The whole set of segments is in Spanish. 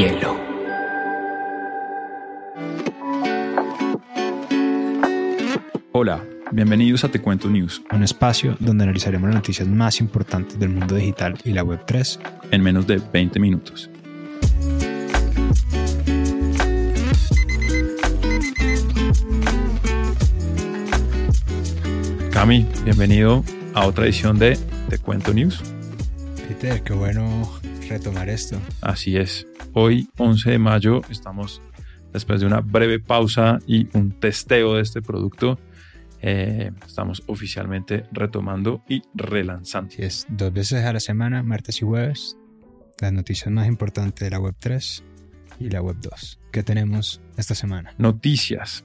hielo. Hola, bienvenidos a Te Cuento News, un espacio donde analizaremos las noticias más importantes del mundo digital y la Web3 en menos de 20 minutos. Cami, bienvenido a otra edición de Te Cuento News. Peter, qué bueno retomar esto. Así es. Hoy, 11 de mayo, estamos después de una breve pausa y un testeo de este producto. Eh, estamos oficialmente retomando y relanzando. Así es, dos veces a la semana, martes y jueves, las noticias más importantes de la Web 3 y la Web 2. ¿Qué tenemos esta semana? Noticias.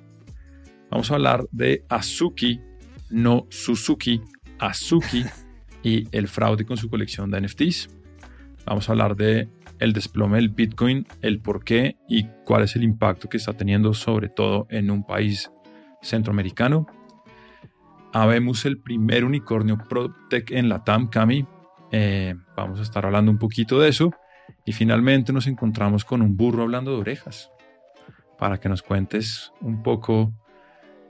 Vamos a hablar de Azuki, no Suzuki, Azuki y el fraude con su colección de NFTs. Vamos a hablar de el desplome del Bitcoin, el por qué y cuál es el impacto que está teniendo sobre todo en un país centroamericano. Habemos el primer unicornio ProTech en la TAM, Cami. Eh, vamos a estar hablando un poquito de eso. Y finalmente nos encontramos con un burro hablando de orejas. Para que nos cuentes un poco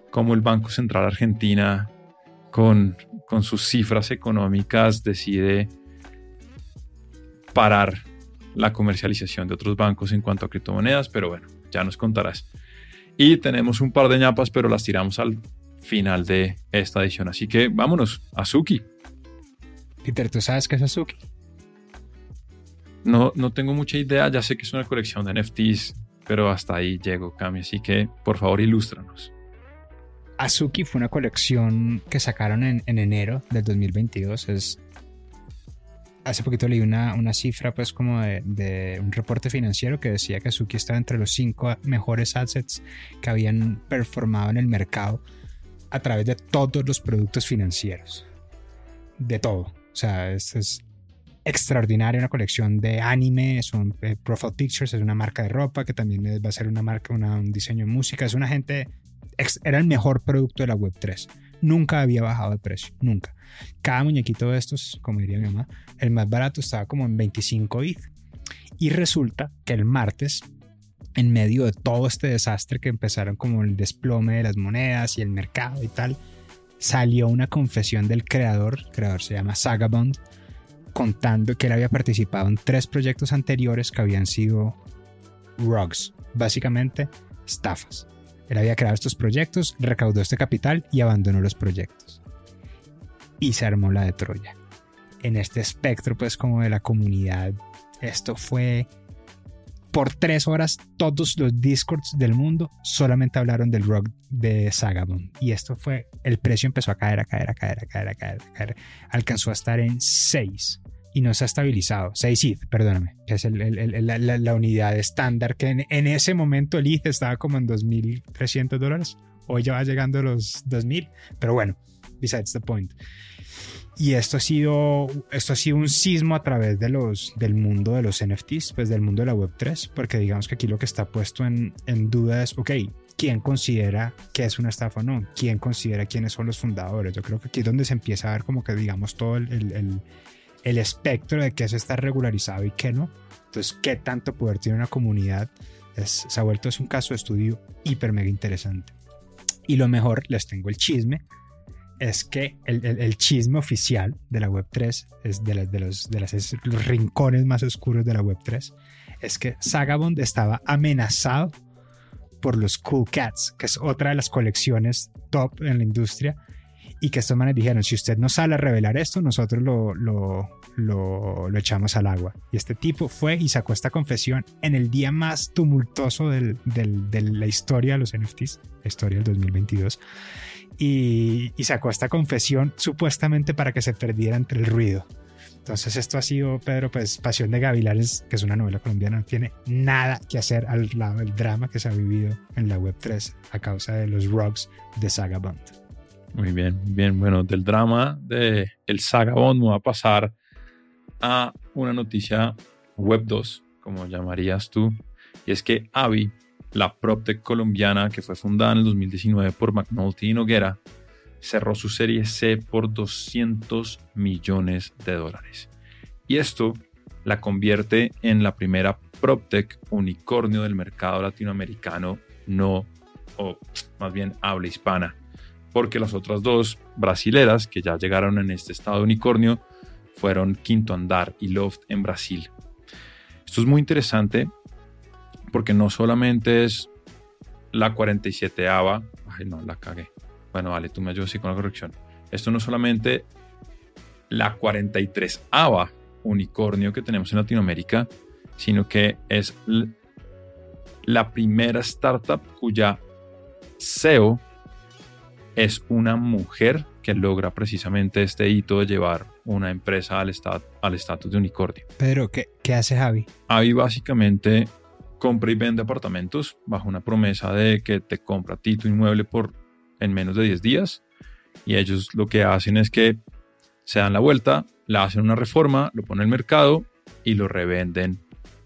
cómo el Banco Central Argentina, con, con sus cifras económicas, decide parar la comercialización de otros bancos en cuanto a criptomonedas, pero bueno, ya nos contarás. Y tenemos un par de ñapas, pero las tiramos al final de esta edición. Así que vámonos, Azuki. Peter, ¿tú sabes qué es Azuki? No, no tengo mucha idea, ya sé que es una colección de NFTs, pero hasta ahí llego, Cami. Así que, por favor, ilústranos. Azuki fue una colección que sacaron en, en enero del 2022. Es hace poquito leí una, una cifra, pues, como de, un reporte financiero que decía que Suki estaba entre los cinco mejores assets que habían performado en el mercado a través de todos los productos financieros. De todo. O sea, es, es extraordinaria, una colección de anime, son eh, Profile Pictures, es una marca de ropa que también va a ser una marca, un diseño de música, es una gente, era el mejor producto de la Web3 nunca había bajado de precio, nunca. Cada muñequito de estos, como diría mi mamá, el más barato estaba como en 25 ETH. Y resulta que el martes, en medio de todo este desastre que empezaron como el desplome de las monedas y el mercado y tal, salió una confesión del creador, el creador se llama Sagabond, contando que él había participado en tres proyectos anteriores que habían sido rugs, básicamente estafas. Él había creado estos proyectos, recaudó este capital y abandonó los proyectos. Y se armó la de Troya. En este espectro, pues, como de la comunidad, esto fue por tres horas todos los discords del mundo solamente hablaron del rock de Sagabon. Y esto fue, el precio empezó a caer, a caer, a caer, a caer, a caer, a caer. Alcanzó a estar en 6 y no se ha estabilizado. 6 ETH, perdóname, que es la, unidad estándar que en, ese momento el ETH estaba como en 2.300 dólares. Hoy ya va llegando a los 2.000, pero bueno, besides the point. Y esto ha sido, esto ha sido un sismo a través de los, del mundo de los NFTs, pues del mundo de la Web3, porque digamos que aquí lo que está puesto en, en duda es, ok, ¿quién considera que es una estafa o no? ¿Quién considera quiénes son los fundadores? Yo creo que aquí es donde se empieza a ver como que, digamos, todo el, el el espectro de qué se está regularizado y qué no. Entonces, qué tanto poder tiene una comunidad se ha vuelto es un caso de estudio hiper mega interesante. Y lo mejor, les tengo el chisme, es que el, chisme oficial de la Web3, es de, los, los rincones más oscuros de la Web3, es que Sagabond estaba amenazado por los Cool Cats, que es otra de las colecciones top en la industria, y que estos manes dijeron, si usted no sale a revelar esto, nosotros lo, lo, lo, echamos al agua. Y este tipo fue y sacó esta confesión en el día más tumultuoso del, del, de la historia de los NFTs, la historia del 2022. Y, y, sacó esta confesión supuestamente para que se perdiera entre el ruido. Entonces esto ha sido, Pedro, pues Pasión de Gavilanes, que es una novela colombiana, no tiene nada que hacer al lado del drama que se ha vivido en la Web3 a causa de los rugs de Sagabond. Muy bien, bien. Bueno, del drama de el Sagabond va a pasar a una noticia web 2, como llamarías tú, y es que Avi, la PropTech colombiana que fue fundada en el 2019 por McNulty y Noguera, cerró su serie C por 200 millones de dólares. Y esto la convierte en la primera PropTech unicornio del mercado latinoamericano, no, o más bien habla hispana, porque las otras dos brasileras que ya llegaron en este estado de unicornio fueron Quinto Andar y Loft en Brasil. Esto es muy interesante porque no solamente es la 47 ava, ay no, la cagué. Bueno, vale, tú me ayudas con la corrección. Esto no solamente la 43 ava unicornio que tenemos en Latinoamérica, sino que es la primera startup cuya CEO es una mujer que logra precisamente este hito de llevar una empresa al estatus de unicornio. Pero, ¿qué, ¿qué hace Javi? Javi básicamente compra y vende apartamentos bajo una promesa de que te compra a ti tu inmueble por en menos de 10 días. Y ellos lo que hacen es que se dan la vuelta, la hacen una reforma, lo ponen al mercado y lo revenden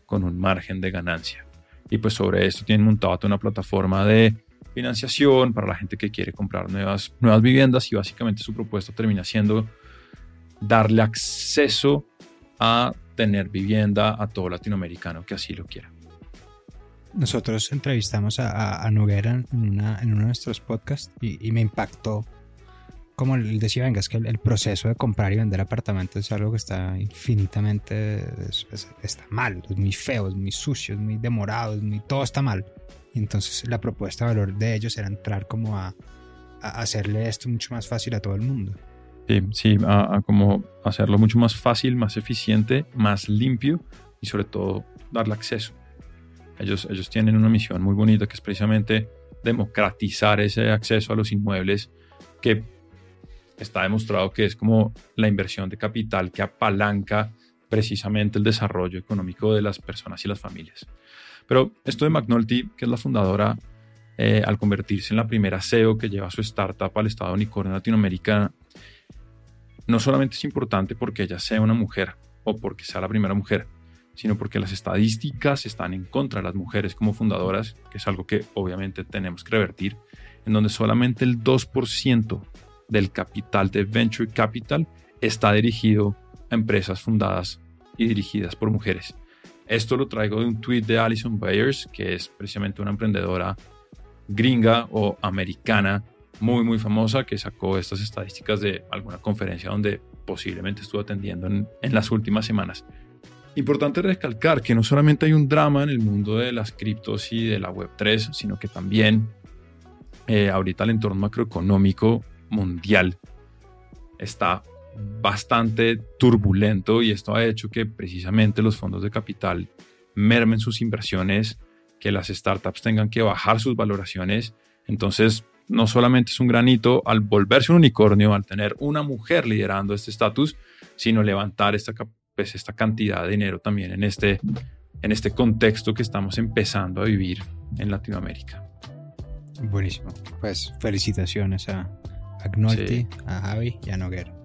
con un margen de ganancia. Y pues sobre esto tienen montado una plataforma de financiación para la gente que quiere comprar nuevas, nuevas viviendas y básicamente su propuesta termina siendo darle acceso a tener vivienda a todo latinoamericano que así lo quiera. Nosotros entrevistamos a, a, Noguera en, una, en uno de nuestros podcasts y, me impactó como él decía, venga, es que el, proceso de comprar y vender apartamentos es algo que está infinitamente, está mal, es muy feo, es muy sucio, es muy demorado, es muy, todo está mal. Entonces la propuesta de valor de ellos era entrar como a, hacerle esto mucho más fácil a todo el mundo. Sí, sí, a, como hacerlo mucho más fácil, más eficiente, más limpio y sobre todo darle acceso. Ellos, ellos tienen una misión muy bonita que es precisamente democratizar ese acceso a los inmuebles que está demostrado que es como la inversión de capital que apalanca precisamente el desarrollo económico de las personas y las familias. Pero esto de McNulty, que es la fundadora, eh, al convertirse en la primera CEO que lleva su startup al estado unicornio latinoamericana, no solamente es importante porque ella sea una mujer o porque sea la primera mujer, sino porque las estadísticas están en contra de las mujeres como fundadoras, que es algo que obviamente tenemos que revertir, en donde solamente el 2% del capital de Venture Capital está dirigido a empresas fundadas y dirigidas por mujeres. Esto lo traigo de un tweet de Alison Bayers, que es precisamente una emprendedora gringa o americana muy, muy famosa que sacó estas estadísticas de alguna conferencia donde posiblemente estuvo atendiendo en, las últimas semanas. Importante recalcar que no solamente hay un drama en el mundo de las criptos y de la Web3, sino que también eh, ahorita el entorno macroeconómico mundial está bastante turbulento y esto ha hecho que precisamente los fondos de capital mermen sus inversiones, que las startups tengan que bajar sus valoraciones. Entonces, no solamente es un granito al volverse un unicornio, al tener una mujer liderando este estatus, sino levantar esta, pues, esta cantidad de dinero también en este, en este contexto que estamos empezando a vivir en Latinoamérica. Buenísimo. Pues felicitaciones a, a a Javi y a Noguera.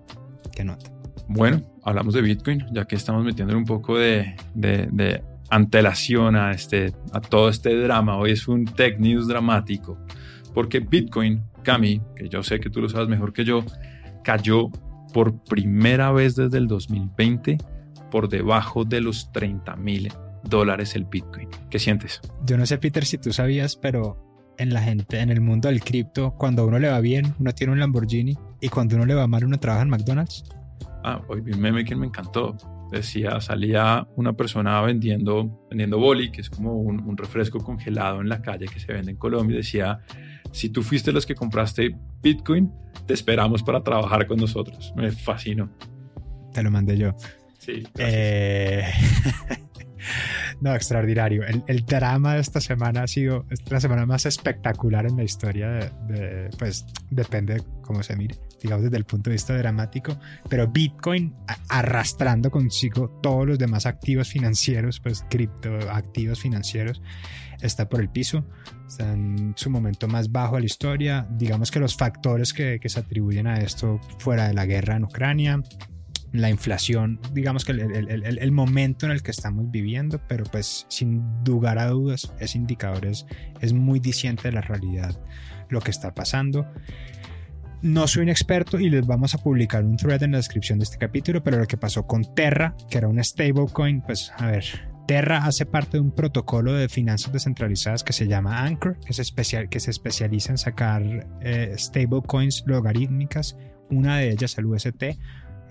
¿Qué nota? Bueno, hablamos de Bitcoin, ya que estamos metiendo un poco de, de, antelación a, este, a todo este drama. Hoy es un tech news dramático, porque Bitcoin, Cami, que yo sé que tú lo sabes mejor que yo, cayó por primera vez desde el 2020 por debajo de los 30 mil dólares el Bitcoin. ¿Qué sientes? Yo no sé, Peter, si tú sabías, pero en la gente, en el mundo del cripto, cuando a uno le va bien, uno tiene un Lamborghini y cuando uno le va mal, uno trabaja en McDonald's. Ah, hoy vi un meme que me encantó. Decía, salía una persona vendiendo, vendiendo boli, que es como un, refresco congelado en la calle que se vende en Colombia. Decía, si tú fuiste los que compraste Bitcoin, te esperamos para trabajar con nosotros. Me fascinó. Te lo mandé yo. Sí. Eh... No, extraordinario. El, drama de esta semana ha sido la semana más espectacular en la historia de, pues depende cómo se mire, digamos desde el punto de vista dramático, pero Bitcoin arrastrando consigo todos los demás activos financieros, pues criptoactivos financieros, está por el piso, está en su momento más bajo de la historia. Digamos que los factores que, que se atribuyen a esto fuera de la guerra en Ucrania, la inflación, digamos que el, momento en el que estamos viviendo, pero pues sin lugar a dudas ese indicador es, muy diciente de la realidad, lo que está pasando. No soy un experto y les vamos a publicar un thread en la descripción de este capítulo, pero lo que pasó con Terra, que era un stablecoin, pues a ver, Terra hace parte de un protocolo de finanzas descentralizadas que se llama Anchor, que se, especial, que se especializa en sacar eh, stablecoins logarítmicas. Una de ellas, el UST,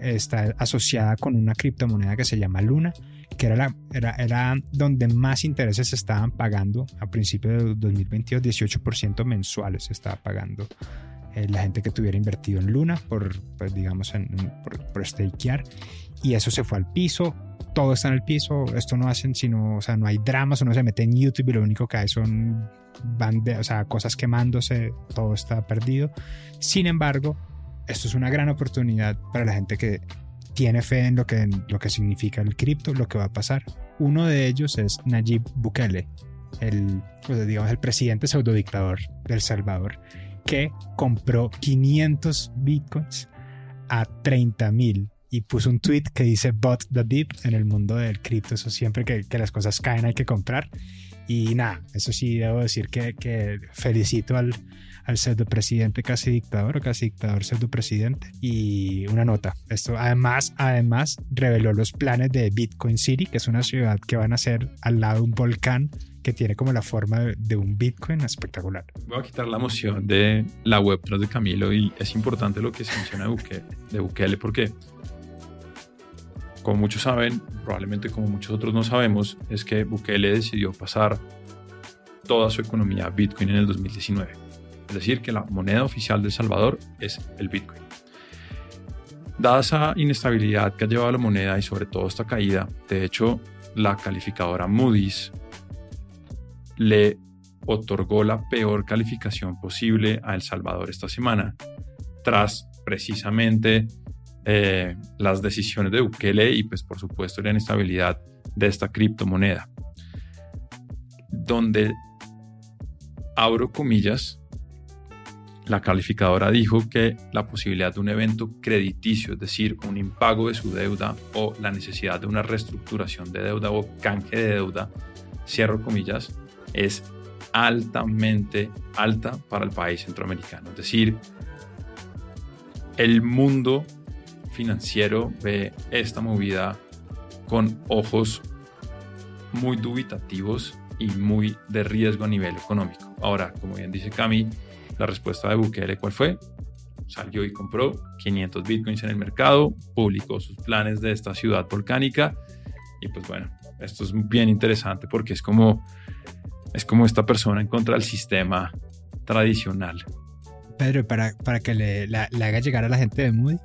está asociada con una criptomoneda que se llama Luna, que era, la, era, era donde más intereses se estaban pagando a principios de 2022, 18% mensuales se estaba pagando eh, la gente que tuviera invertido en Luna por, pues, digamos, en, por, por stakear. Y eso se fue al piso, todo está en el piso, esto no hacen sino, o sea, no hay dramas, uno se mete en YouTube y lo único que hay son o sea, cosas quemándose, todo está perdido. Sin embargo, esto es una gran oportunidad para la gente que tiene fe en lo que, lo que significa el cripto, lo que va a pasar. Uno de ellos es Nayib Bukele, el, pues, digamos, el presidente pseudodictador del Salvador, que compró 500 bitcoins a 30 mil y puso un tweet que dice bot the dip en el mundo del cripto. Eso siempre que, que, las cosas caen hay que comprar. Y nada, eso sí debo decir que, que felicito al, al pseudo presidente casi dictador o casi dictador pseudo presidente. Y una nota, esto además, además reveló los planes de Bitcoin City, que es una ciudad que van a ser al lado de un volcán que tiene como la forma de, un Bitcoin espectacular. Voy a quitar la emoción de la web tras de Camilo y es importante lo que se menciona de Bukele, de Bukele porque como muchos saben, probablemente como muchos otros no sabemos, es que Bukele decidió pasar toda su economía a Bitcoin en el 2019. Es decir, que la moneda oficial de El Salvador es el Bitcoin. Dada esa inestabilidad que ha llevado la moneda y sobre todo esta caída, de hecho, la calificadora Moody's le otorgó la peor calificación posible a El Salvador esta semana, tras precisamente eh, las decisiones de Bukele y pues por supuesto la inestabilidad de esta criptomoneda. Donde, abro comillas, la calificadora dijo que la posibilidad de un evento crediticio, es decir, un impago de su deuda o la necesidad de una reestructuración de deuda o canje de deuda, cierro comillas, es altamente alta para el país centroamericano. Es decir, el mundo financiero ve esta movida con ojos muy dubitativos y muy de riesgo a nivel económico. Ahora, como bien dice Cami, la respuesta de Bukele, ¿cuál fue? Salió y compró 500 bitcoins en el mercado, publicó sus planes de esta ciudad volcánica y pues bueno, esto es bien interesante porque es como, es como esta persona en contra del sistema tradicional. Pedro, para, para que le, le haga llegar a la gente de Moody,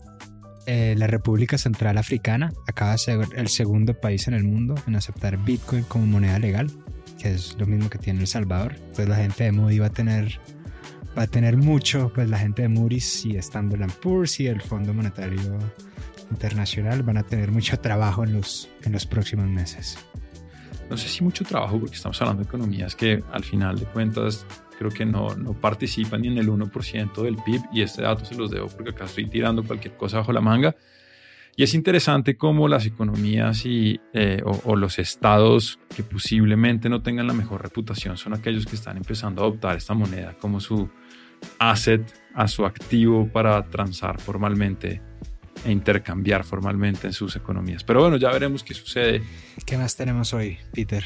eh, la República Central Africana acaba de ser el segundo país en el mundo en aceptar Bitcoin como moneda legal, que es lo mismo que tiene El Salvador. Entonces la gente de Moody va a tener va a tener mucho, pues la gente de Moody's y Standard Poor's y el Fondo Monetario Internacional van a tener mucho trabajo en los, en los próximos meses. No sé si mucho trabajo porque estamos hablando de economías que al final de cuentas creo que no, no participan ni en el 1% del PIB y este dato se los debo porque acá estoy tirando cualquier cosa bajo la manga. Y es interesante cómo las economías y, eh, o, los estados que posiblemente no tengan la mejor reputación son aquellos que están empezando a adoptar esta moneda como su asset, a su activo para transar formalmente e intercambiar formalmente en sus economías. Pero bueno, ya veremos qué sucede. ¿Qué más tenemos hoy, Peter?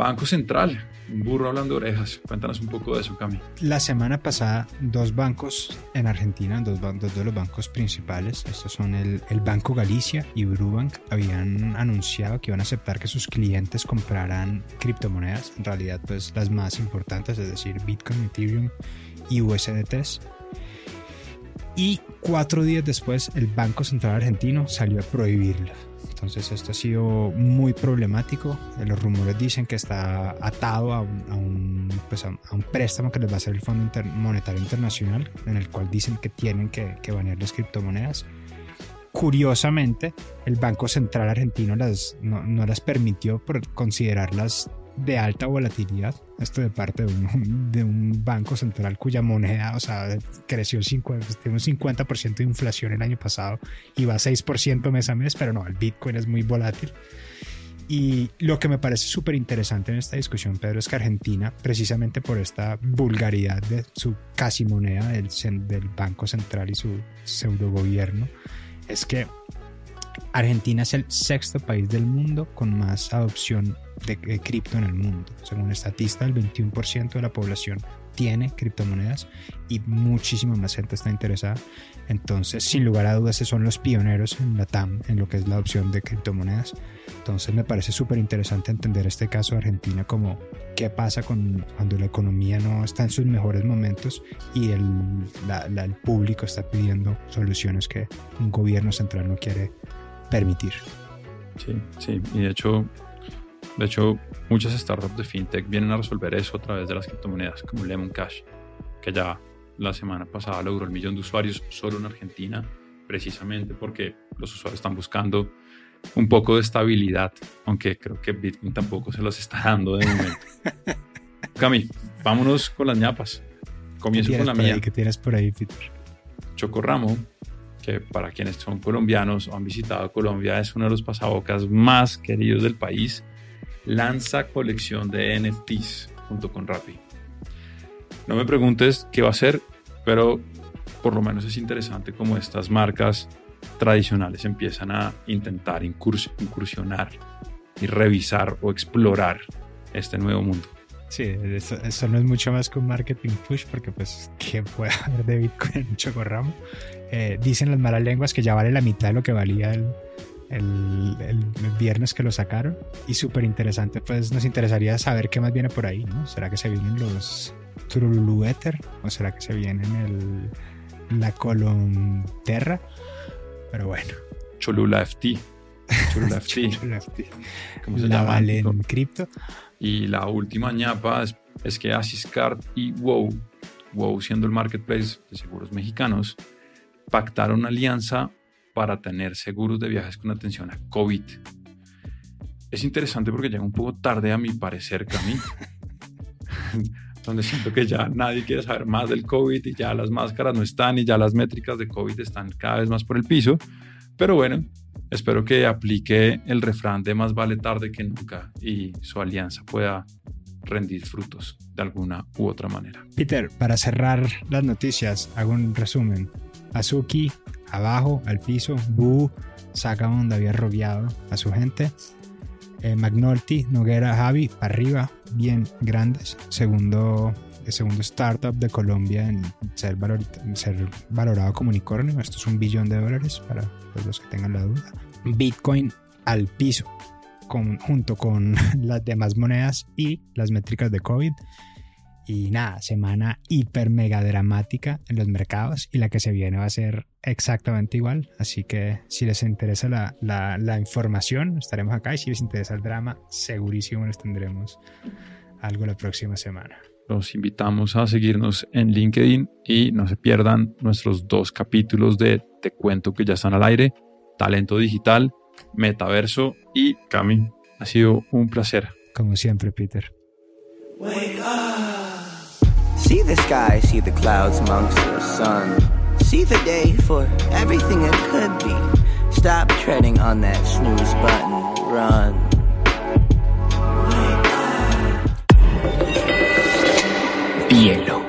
Banco Central, un burro hablando de orejas. Cuéntanos un poco de eso, Cami. La semana pasada, dos bancos en Argentina, dos, de los bancos principales, estos son el, Banco Galicia y Brubank, habían anunciado que iban a aceptar que sus clientes compraran criptomonedas, en realidad pues las más importantes, es decir, Bitcoin, Ethereum y USDTs. Y cuatro días después, el Banco Central Argentino salió a prohibirlas entonces esto ha sido muy problemático. Los rumores dicen que está atado a un, pues a, un préstamo que les va a hacer el Fondo Monetario Internacional, en el cual dicen que tienen que, que banear las criptomonedas. Curiosamente, el Banco Central Argentino las, no, no las permitió por considerarlas de alta volatilidad. Esto de parte de un, de un banco central cuya moneda, o sea, creció 50, un 50% de inflación el año pasado y va a 6% mes a mes, pero no, el Bitcoin es muy volátil. Y lo que me parece súper interesante en esta discusión, Pedro, es que Argentina, precisamente por esta vulgaridad de su casi moneda del, del Banco Central y su pseudo gobierno, es que Argentina es el sexto país del mundo con más adopción de, cripto en el mundo. Según estatista, el 21% de la población tiene criptomonedas y muchísima más gente está interesada. Entonces, sin lugar a dudas, son los pioneros en la TAM en lo que es la adopción de criptomonedas. Entonces, me parece súper interesante entender este caso de Argentina como qué pasa con, cuando la economía no está en sus mejores momentos y el, el público está pidiendo soluciones que un gobierno central no quiere permitir. Sí, sí, y de hecho, de hecho, muchas startups de fintech vienen a resolver eso a través de las criptomonedas, como Lemon Cash, que ya la semana pasada logró el millón de usuarios solo en Argentina, precisamente porque los usuarios están buscando un poco de estabilidad, aunque creo que Bitcoin tampoco se los está dando de momento. Cami, vámonos con las ñapas. Comienzo con la mía. ¿Qué tienes por ahí, Peter? Chocorramo que para quienes son colombianos o han visitado Colombia es uno de los pasabocas más queridos del país, lanza colección de NFTs junto con Rappi. No me preguntes qué va a hacer, pero por lo menos es interesante cómo estas marcas tradicionales empiezan a intentar incursionar y revisar o explorar este nuevo mundo. Sí, eso, no es mucho más que un marketing push porque pues ¿qué puede haber de Bitcoin en chocorramo? Eh, dicen las malas lenguas que ya vale la mitad de lo que valía el, el, viernes que lo sacaron y súper interesante pues nos interesaría saber qué más viene por ahí, ¿no? ¿Será que se vienen los Trululu Ether o será que se vienen el, la Colonterra? Pero bueno. Cholula FT. Cholula FT. Cholula FT. ¿Cómo se llama? en cripto. Y la última ñapa es, que Asiscard y WOW, WOW siendo el marketplace de seguros mexicanos, pactaron una alianza para tener seguros de viajes con atención a COVID. Es interesante porque llega un poco tarde a mi parecer, Cami, donde siento que ya nadie quiere saber más del COVID y ya las máscaras no están y ya las métricas de COVID están cada vez más por el piso. Pero bueno, Espero que aplique el refrán de más vale tarde que nunca y su alianza pueda rendir frutos de alguna u otra manera. Peter, para cerrar las noticias, hago un resumen. Azuki, abajo, al piso, Bu, saca donde había rodeado a su gente. Eh, McNulty, Noguera, Javi, para arriba, bien grandes. Segundo, segundo startup de Colombia en ser, ser valorado como unicornio. Esto es un billón de dólares para los que tengan la duda. Bitcoin al piso, junto con las demás monedas y las métricas de COVID. Y nada, semana hiper mega dramática en los mercados y la que se viene va a ser exactamente igual. Así que si les interesa la, la información, estaremos acá y si les interesa el drama, segurísimo les tendremos algo la próxima semana. Los invitamos a seguirnos en LinkedIn y no se pierdan nuestros dos capítulos de Te cuento que ya están al aire talento digital, metaverso y Cami. Ha sido un placer. Como siempre, Peter. Wake up. See the sky, see the clouds amongst the sun. See the day for everything it could be. Stop treading on that snooze button. hielo.